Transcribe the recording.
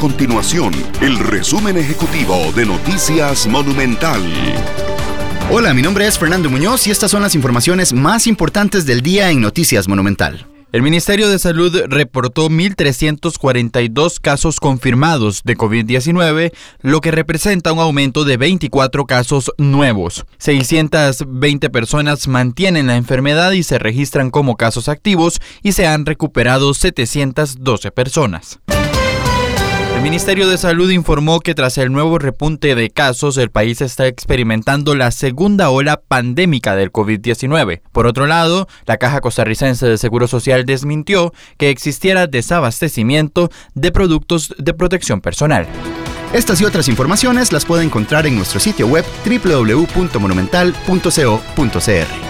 continuación el resumen ejecutivo de Noticias Monumental. Hola, mi nombre es Fernando Muñoz y estas son las informaciones más importantes del día en Noticias Monumental. El Ministerio de Salud reportó 1.342 casos confirmados de COVID-19, lo que representa un aumento de 24 casos nuevos. 620 personas mantienen la enfermedad y se registran como casos activos y se han recuperado 712 personas. El Ministerio de Salud informó que tras el nuevo repunte de casos, el país está experimentando la segunda ola pandémica del COVID-19. Por otro lado, la Caja Costarricense de Seguro Social desmintió que existiera desabastecimiento de productos de protección personal. Estas y otras informaciones las puede encontrar en nuestro sitio web www.monumental.co.cr.